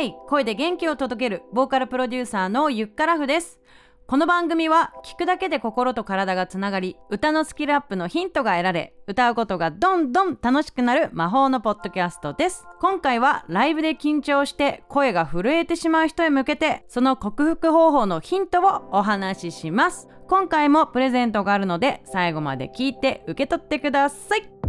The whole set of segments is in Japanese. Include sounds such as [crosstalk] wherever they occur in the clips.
イエーイ声で元気を届けるボーカルプロデューサーのゆっからふです。この番組は聞くだけで心と体がつながり歌のスキルアップのヒントが得られ歌うことがどんどん楽しくなる魔法のポッドキャストです。今回はライブで緊張して声が震えてしまう人へ向けてその克服方法のヒントをお話しします。今回もプレゼントがあるので最後まで聞いて受け取ってください。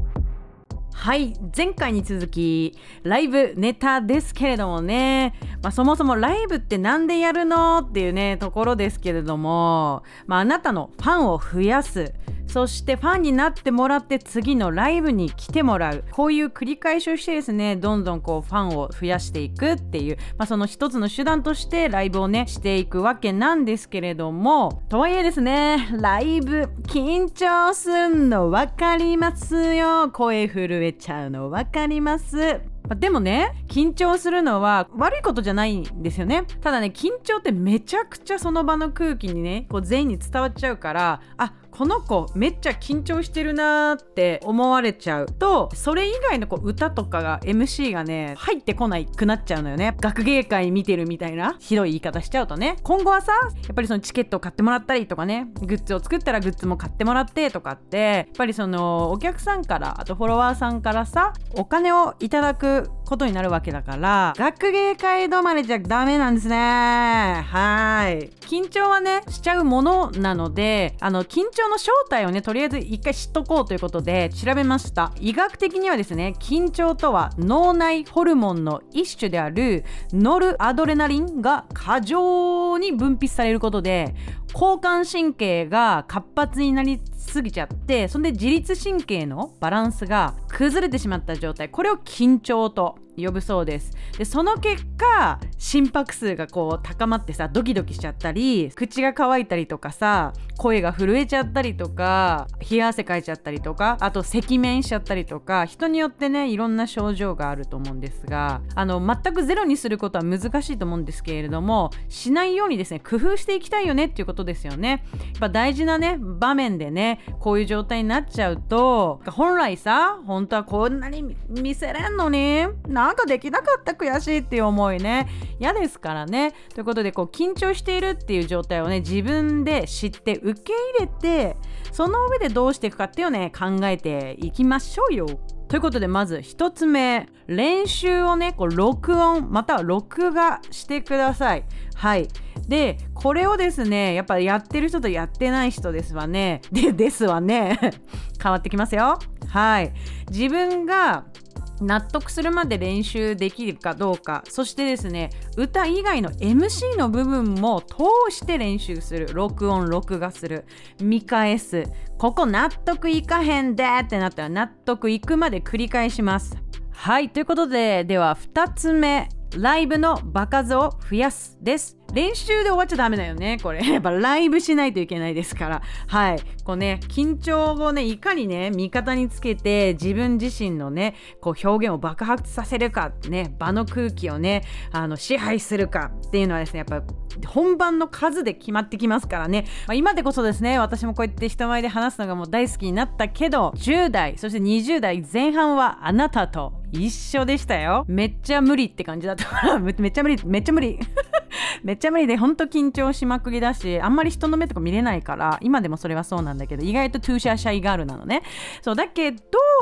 はい前回に続きライブネタですけれどもね、まあ、そもそもライブって何でやるの？っていうねところですけれども、まあ、あなたのファンを増やす。そしてファンになってもらって次のライブに来てもらう。こういう繰り返しをしてですねどんどんこうファンを増やしていくっていう、まあ、その一つの手段としてライブをねしていくわけなんですけれども。とはいえですねライブ緊張すんの分かりますよ。声震えちゃうの分かります。でもね緊張するのは悪いことじゃないんですよね。ただね緊張ってめちゃくちゃその場の空気にねこう全員に伝わっちゃうからあこの子めっちゃ緊張してるなーって思われちゃうとそれ以外のこう歌とかが MC がね入ってこないくなっちゃうのよね。学芸会見てるみたいなひどい言い方しちゃうとね。今後はさやっぱりそのチケットを買ってもらったりとかね。グッズを作ったらグッズも買ってもらってとかってやっぱりそのお客さんからあとフォロワーさんからさお金をいただくことになるわけだから学芸会止まれちゃダメなんですね。はい。緊張はねしちゃうものなのであの緊張の正体をねとりあえず一回知っとこうということで調べました。医学的にはですね緊張とは脳内ホルモンの一種であるノルアドレナリンが過剰に分泌されることで交感神経が活発になりすぎちゃってそんで自律神経のバランスが崩れてしまった状態。これを緊張と呼ぶそうです。でその結果心拍数がこう高まってさドキドキしちゃったり口が乾いたりとかさ声が震えちゃったりとか冷や汗かいちゃったりとかあと赤面しちゃったりとか人によってねいろんな症状があると思うんですがあの全くゼロにすることは難しいと思うんですけれどもしないようにですね工夫していきたいよねっていうことですよね。やっぱ大事なね場面でねこういう状態になっちゃうと本来さ本当はこんなに見せれんのになんかできなかった悔しいっていう思いね。嫌ですからね。ということでこう緊張しているっていう状態をね自分で知って受け入れてその上でどうしていくかっていうのをね考えていきましょうよ。ということでまず1つ目。練習をねこう録音または録画してください。はい。でこれをですねやっぱやってる人とやってない人ですわね。でですわね。[laughs] 変わってきますよ。はい。自分が納得するまで練習できるかどうか。そしてですね歌以外の MC の部分も通して練習する。録音録画する。見返す。ここ納得いかへんでってなったら納得いくまで繰り返します。はいということででは2つ目。ライブの場数を増やすです。練習で終わっちゃダメだよね。これ。[laughs] やっぱライブしないといけないですから。はい。こうね緊張をねいかにね味方につけて自分自身のねこう表現を爆発させるかね場の空気をねあの支配するかっていうのはですねやっぱ本番の数で決まってきますからね、まあ、今でこそですね私もこうやって人前で話すのがもう大好きになったけど10代そして20代前半はあなたと一緒でしたよ。めっちゃ無理って感じだったからめっちゃ無理めっちゃ無理。めっちゃ無理 [laughs] でほんと緊張しまくりだしあんまり人の目とか見れないから今でもそれはそうなんだけど意外とトゥーシャーシャイガールなのね。そうだけど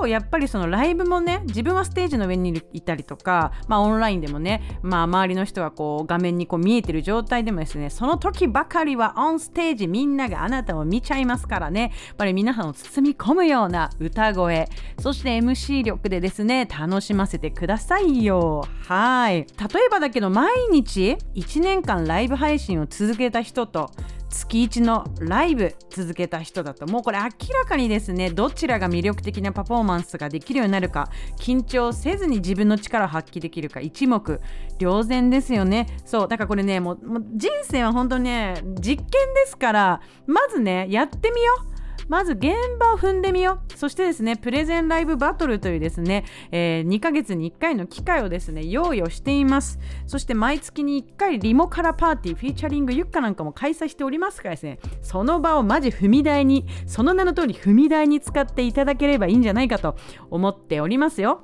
やっぱりそのライブもね自分はステージの上にいたりとかまあオンラインでもねまあ周りの人がこう画面にこう見えてる状態でもですねその時ばかりはオンステージみんながあなたを見ちゃいますからね。やっぱり皆さんを包み込むような歌声。そして MC 力でですね楽しませてくださいよ。はい。例えばだけど毎日1年間ライブ配信を続けた人と月1のライブ続けた人だともうこれ明らかにですねどちらが魅力的なパフォーマンスができるようになるか緊張せずに自分の力を発揮できるか一目瞭然ですよね。そうだからこれねもう人生は本当にね実験ですからまずねやってみよう。まず現場を踏んでみよう。そしてですねプレゼンライブバトルというですね、えー、2ヶ月に1回の機会をですね用意をしています。そして毎月に1回リモカラパーティーフィーチャリングユッカなんかも開催しておりますからですねその場をマジ踏み台にその名の通り踏み台に使っていただければいいんじゃないかと思っておりますよ。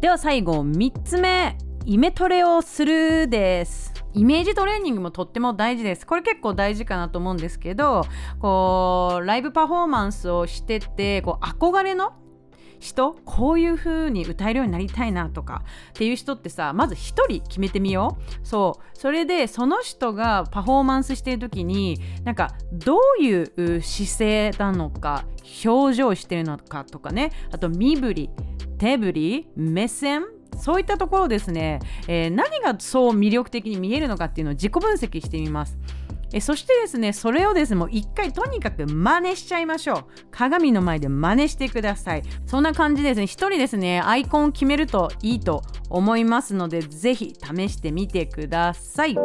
では最後3つ目。イメトレをするです。イメージトレーニングもとっても大事です。これ結構大事かなと思うんですけどこうライブパフォーマンスをしててこう憧れの人こういう風に歌えるようになりたいなとかっていう人ってさまず1人決めてみよう。そう。それでその人がパフォーマンスしてる時になんかどういう姿勢なのか表情してるのかとかね。あと身振り手振り目線そういったところですね、えー、何がそう魅力的に見えるのかっていうのを自己分析してみます。えそしてですねそれをですねもう一回とにかく真似しちゃいましょう。鏡の前で真似してください。そんな感じですね一人ですねアイコンを決めるといいと思いますのでぜひ試してみてください。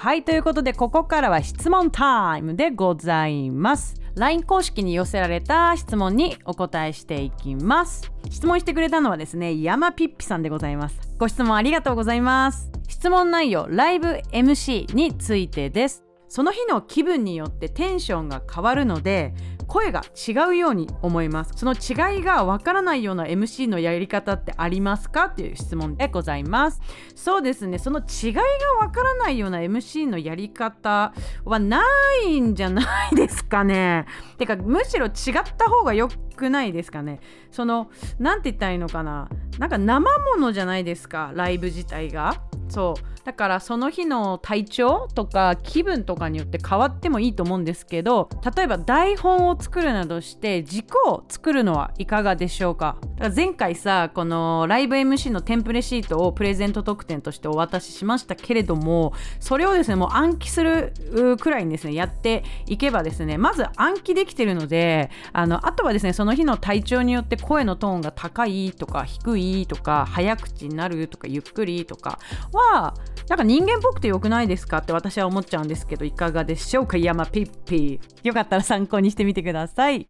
はいということでここからは質問タイムでございます。LINE 公式に寄せられた質問にお答えしていきます。質問してくれたのはですね山ピッピさんでございます。ご質問ありがとうございます。質問内容ライブ MC についてです。その日の気分によってテンションが変わるので声が違うように思います。その違いがわからないような MC のやり方ってありますかっていう質問でございます。そうですね。その違いがわからないような MC のやり方はないんじゃないですかね。てかむしろ違った方がよくないですかね。その何て言ったらいいのかな。なんか生ものじゃないですかライブ自体が。そう。だからその日の体調とか気分とかによって変わってもいいと思うんですけど例えば台本を作るなどして軸を作るのはいかがでしょうか。だから前回さこのライブ MC のテンプレシートをプレゼント特典としてお渡ししましたけれどもそれをですねもう暗記するくらいにですねやっていけばですねまず暗記できてるのであのあとはですねそのの日の体調によって声のトーンが高いとか低いとか早口になるとかゆっくりとかはなんか人間っぽくてよくないですかって私は思っちゃうんですけどいかがでしょうか？山ピッピよかったら参考にしてみてください。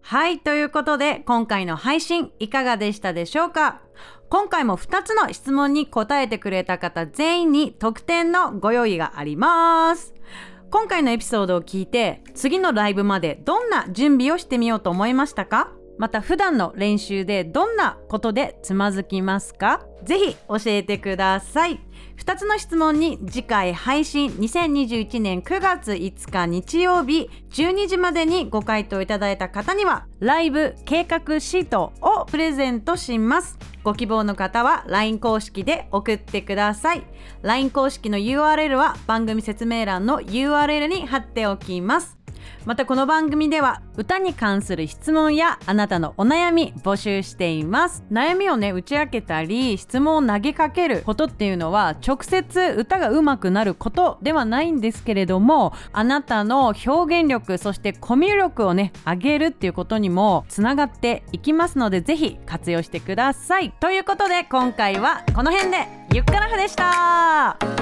はいということで今回の配信いかがでしたでしょうか？今回も2つの質問に答えてくれた方全員に特典のご用意があります。今回のエピソードを聞いて次のライブまでどんな準備をしてみようと思いましたか？また普段の練習でどんなことでつまずきますか？ぜひ教えてください。2つの質問に次回配信2021年9月5日日曜日12時までにご回答いただいた方にはライブ計画シートをプレゼントします。ご希望の方は LINE 公式で送ってください。LINE 公式の URL は番組説明欄の URL に貼っておきます。またこの番組では歌に関する質問やあなたのお悩み募集しています。悩みをね打ち明けたり質問を投げかけることっていうのは直接歌が上手くなることではないんですけれどもあなたの表現力そしてコミュ力をね上げるっていうことにもつながっていきますのでぜひ活用してください。ということで今回はこの辺でゆっくらふでした。